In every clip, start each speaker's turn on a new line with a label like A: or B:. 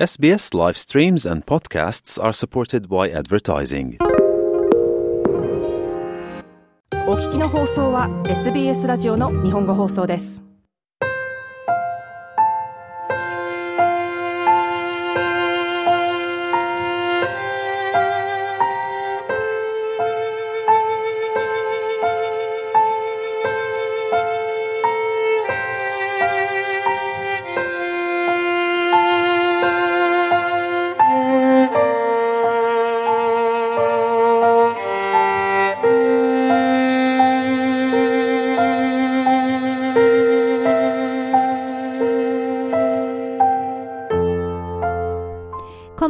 A: SBS live streams and podcasts are supported by advertising.
B: お聞きの放送は SBS ラジオの日本語放送です。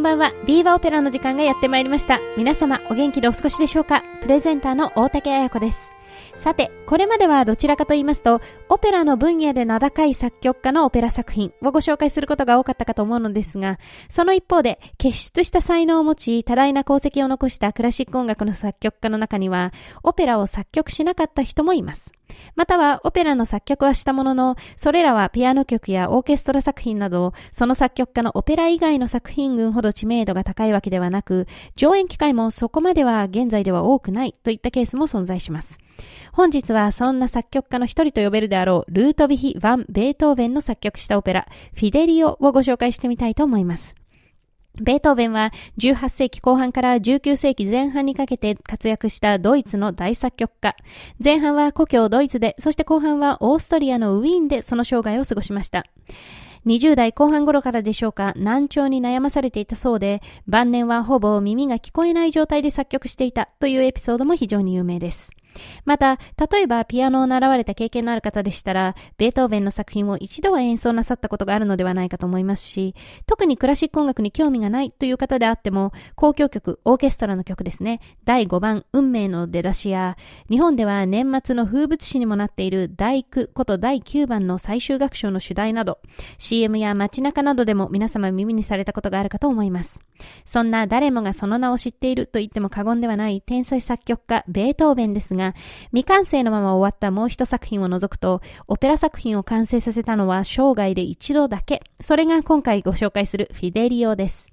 C: んばんは。ビーバーオペラの時間がやってまいりました。皆様、お元気でお過ごしでしょうか？プレゼンターの大竹彩子です。さて、これまではどちらかと言いますと、オペラの分野で名高い作曲家のオペラ作品をご紹介することが多かったかと思うのですが、その一方で、傑出した才能を持ち、多大な功績を残したクラシック音楽の作曲家の中には、オペラを作曲しなかった人もいます。または、オペラの作曲はしたものの、それらはピアノ曲やオーケストラ作品など、その作曲家のオペラ以外の作品群ほど知名度が高いわけではなく、上演機会もそこまでは現在では多くないといったケースも存在します。本日はそんな作曲家の一人と呼べるであろう、ルートヴィヒ・ヴァン・ベートーベンの作曲したオペラ、フィデリオをご紹介してみたいと思います。ベートーベンは18世紀後半から19世紀前半にかけて活躍したドイツの大作曲家。前半は故郷ドイツで、そして後半はオーストリアのウィーンでその生涯を過ごしました。20代後半頃からでしょうか、難聴に悩まされていたそうで、晩年はほぼ耳が聞こえない状態で作曲していたというエピソードも非常に有名です。また、例えばピアノを習われた経験のある方でしたら、ベートーベンの作品を一度は演奏なさったことがあるのではないかと思いますし、特にクラシック音楽に興味がないという方であっても、交響曲、オーケストラの曲ですね、第5番、運命の出だしや、日本では年末の風物詩にもなっている第9こと第9番の最終楽章の主題など、CM や街中などでも皆様耳にされたことがあるかと思います。そんな誰もがその名を知っていると言っても過言ではない天才作曲家、ベートーベンですが、が未完成のまま終わったもう一作品を除くと、オペラ作品を完成させたのは生涯で一度だけ。それが今回ご紹介するフィデリオです。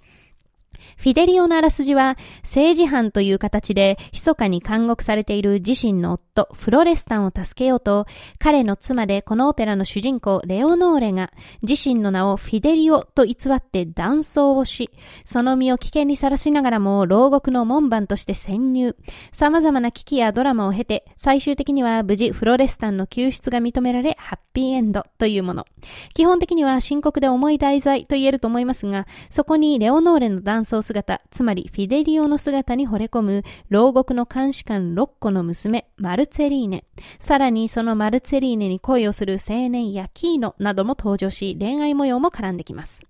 C: フィデリオのあらすじは、政治犯という形で、密かに監獄されている自身の夫、フロレスタンを助けようと、彼の妻でこのオペラの主人公、レオノーレが、自身の名をフィデリオと偽って断層をし、その身を危険にさらしながらも、牢獄の門番として潜入。様々な危機やドラマを経て、最終的には無事フロレスタンの救出が認められ、ハッピーエンドというもの。基本的には深刻で重い題材と言えると思いますが、そこにレオノーレの断層姿、つまりフィデリオの姿に惚れ込む牢獄の監視官ロッコの娘、マルツェリーネ。さらにそのマルツェリーネに恋をする青年ヤキーノなども登場し、恋愛模様も絡んできます。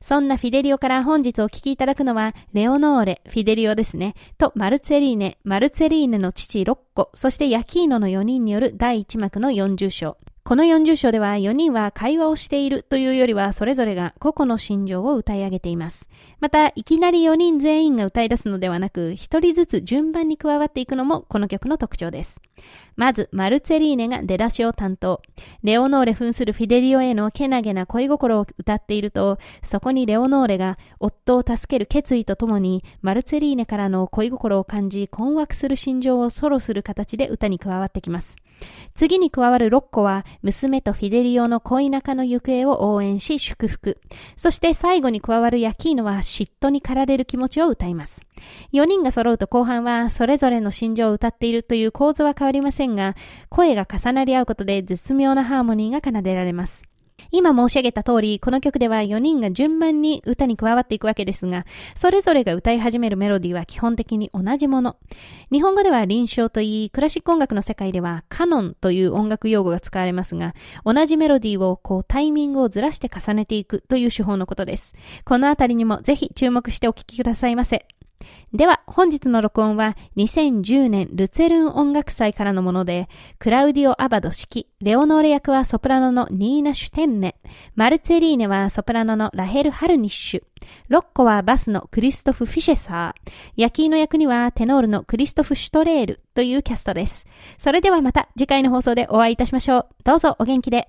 C: そんなフィデリオから本日お聞きいただくのは、レオノーレ、フィデリオですね、とマルツェリーネ、マルツェリーネの父ロッコ、そしてヤキーノの4人による第1幕の40章。この40章では4人は会話をしているというよりはそれぞれが個々の心情を歌い上げています。また、いきなり4人全員が歌い出すのではなく、1人ずつ順番に加わっていくのもこの曲の特徴です。まず、マルツェリーネが出だしを担当。レオノーレ扮するフィデリオへのけなげな恋心を歌っていると、そこにレオノーレが夫を助ける決意とともに、マルツェリーネからの恋心を感じ、困惑する心情をソロする形で歌に加わってきます。次に加わる6個は、娘とフィデリオの恋仲の行方を応援し祝福。そして最後に加わるヤキーノは嫉妬に駆られる気持ちを歌います。4人が揃うと後半はそれぞれの心情を歌っているという構図は変わりませんが、声が重なり合うことで絶妙なハーモニーが奏でられます。今申し上げた通り、この曲では4人が順番に歌に加わっていくわけですが、それぞれが歌い始めるメロディーは基本的に同じもの。日本語では臨床といい、クラシック音楽の世界ではカノンという音楽用語が使われますが、同じメロディーをこうタイミングをずらして重ねていくという手法のことです。このあたりにもぜひ注目してお聴きくださいませ。では、本日の録音は2010年ルツェルン音楽祭からのもので、クラウディオ・アバド指揮、レオノーレ役はソプラノのニーナ・シュテンメ、マルツェリーネはソプラノのラヘル・ハルニッシュ、ロッコはバスのクリストフ・フィシェサー、ヤキーの役にはテノールのクリストフ・シュトレールというキャストです。それではまた次回の放送でお会いいたしましょう。どうぞお元気で。